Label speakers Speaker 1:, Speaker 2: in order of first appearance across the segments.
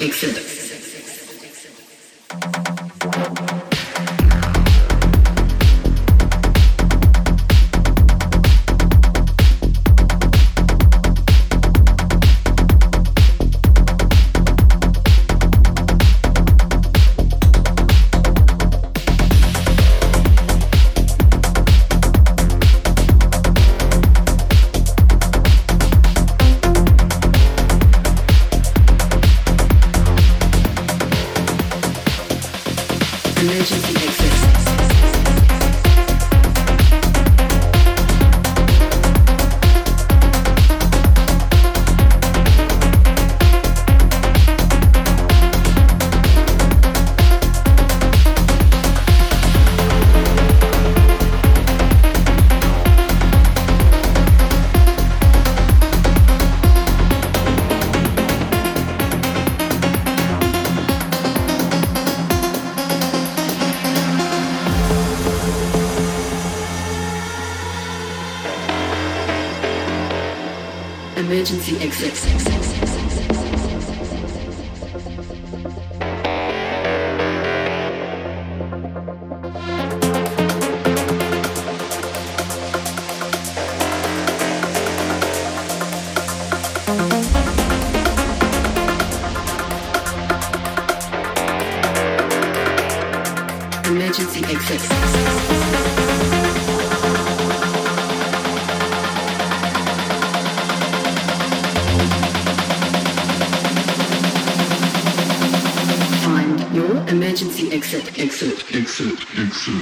Speaker 1: Exit. six.
Speaker 2: see.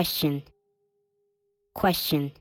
Speaker 1: Question. Question.